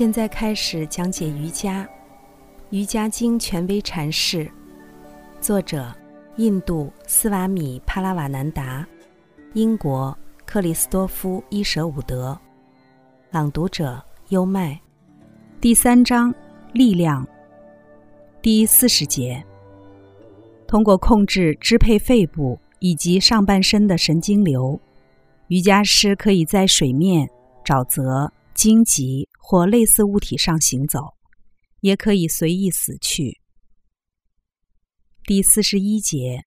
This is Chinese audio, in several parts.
现在开始讲解瑜伽，《瑜伽经》权威阐释，作者：印度斯瓦米帕拉瓦南达，英国克里斯多夫伊舍伍德，朗读者：优麦。第三章：力量。第四十节。通过控制支配肺部以及上半身的神经流，瑜伽师可以在水面、沼泽、荆棘或类似物体上行走，也可以随意死去。第四十一节，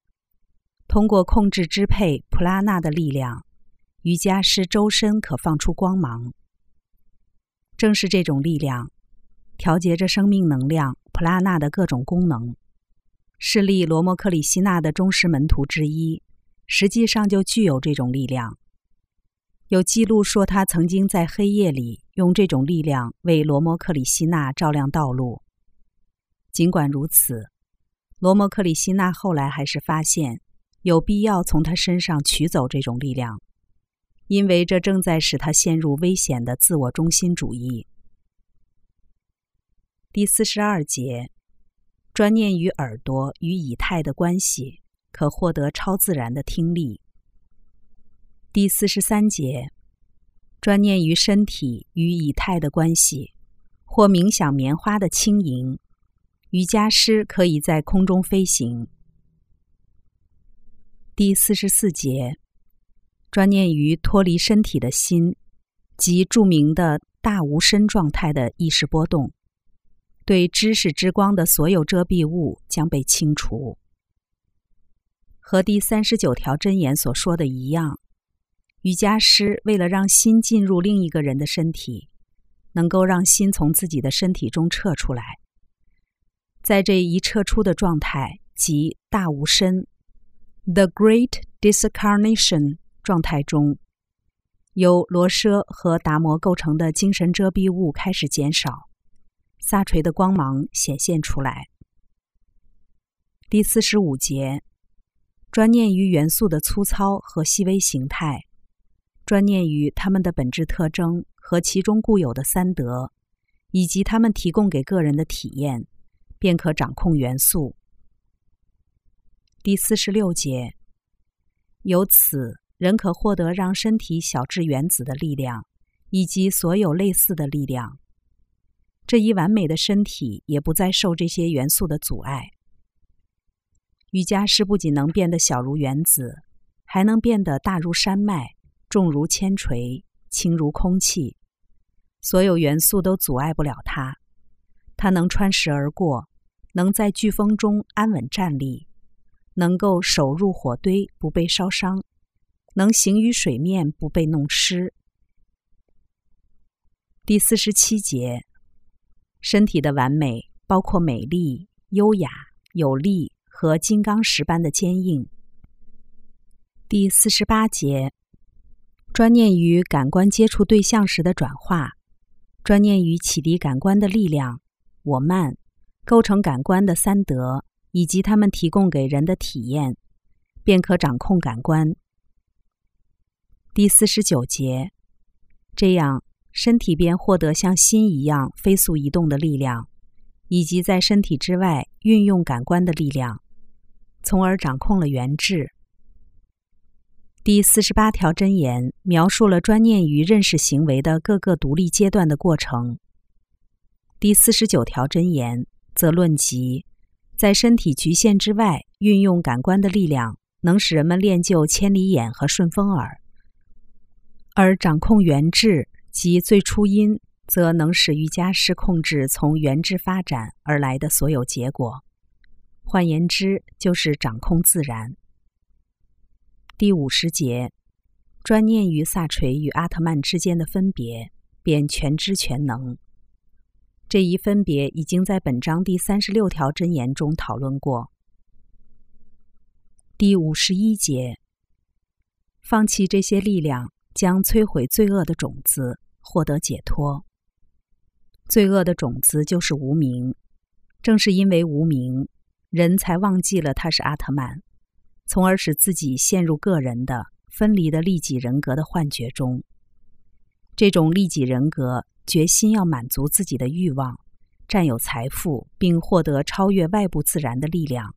通过控制支配普拉纳的力量，瑜伽师周身可放出光芒。正是这种力量，调节着生命能量普拉纳的各种功能。是利罗摩克里希纳的忠实门徒之一，实际上就具有这种力量。有记录说，他曾经在黑夜里用这种力量为罗摩克里希纳照亮道路。尽管如此，罗摩克里希纳后来还是发现有必要从他身上取走这种力量，因为这正在使他陷入危险的自我中心主义。第四十二节。专念于耳朵与以太的关系，可获得超自然的听力。第四十三节，专念于身体与以太的关系，或冥想棉花的轻盈。瑜伽师可以在空中飞行。第四十四节，专念于脱离身体的心，即著名的大无身状态的意识波动。对知识之光的所有遮蔽物将被清除。和第三十九条真言所说的一样，瑜伽师为了让心进入另一个人的身体，能够让心从自己的身体中撤出来。在这一撤出的状态，即大无身 （The Great Discarnation） 状态中，由罗舍和达摩构成的精神遮蔽物开始减少。萨垂的光芒显现出来。第四十五节，专念于元素的粗糙和细微形态，专念于他们的本质特征和其中固有的三德，以及他们提供给个人的体验，便可掌控元素。第四十六节，由此人可获得让身体小至原子的力量，以及所有类似的力量。这一完美的身体也不再受这些元素的阻碍。瑜伽师不仅能变得小如原子，还能变得大如山脉、重如铅锤、轻如空气。所有元素都阻碍不了它。它能穿石而过，能在飓风中安稳站立，能够手入火堆不被烧伤，能行于水面不被弄湿。第四十七节。身体的完美包括美丽、优雅、有力和金刚石般的坚硬。第四十八节，专念于感官接触对象时的转化，专念于启迪感官的力量，我慢，构成感官的三德以及他们提供给人的体验，便可掌控感官。第四十九节，这样。身体便获得像心一样飞速移动的力量，以及在身体之外运用感官的力量，从而掌控了原质。第四十八条真言描述了专念于认识行为的各个独立阶段的过程。第四十九条真言则论及，在身体局限之外运用感官的力量，能使人们练就千里眼和顺风耳，而掌控原质。及最初因，则能使瑜伽师控制从原质发展而来的所有结果。换言之，就是掌控自然。第五十节，专念于萨垂与阿特曼之间的分别，便全知全能。这一分别已经在本章第三十六条真言中讨论过。第五十一节，放弃这些力量，将摧毁罪恶的种子。获得解脱。罪恶的种子就是无名，正是因为无名，人才忘记了他是阿特曼，从而使自己陷入个人的分离的利己人格的幻觉中。这种利己人格决心要满足自己的欲望，占有财富，并获得超越外部自然的力量。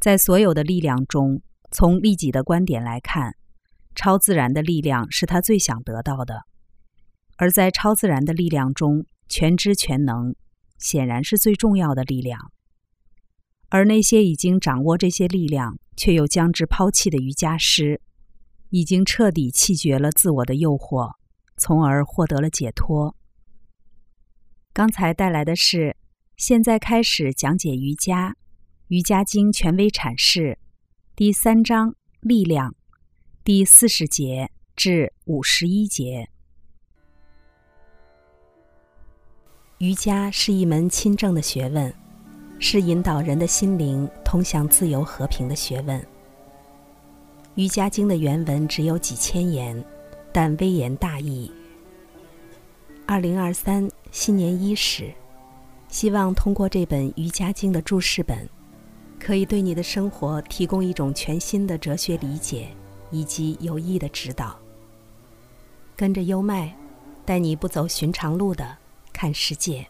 在所有的力量中，从利己的观点来看，超自然的力量是他最想得到的；而在超自然的力量中，全知全能显然是最重要的力量。而那些已经掌握这些力量却又将之抛弃的瑜伽师，已经彻底弃绝了自我的诱惑，从而获得了解脱。刚才带来的是，现在开始讲解瑜伽，《瑜伽经》权威阐释，第三章力量，第四十节至五十一节。瑜伽是一门亲政的学问。是引导人的心灵通向自由和平的学问。《瑜伽经》的原文只有几千言，但微言大义。二零二三新年伊始，希望通过这本《瑜伽经》的注释本，可以对你的生活提供一种全新的哲学理解以及有益的指导。跟着优麦，带你不走寻常路的看世界。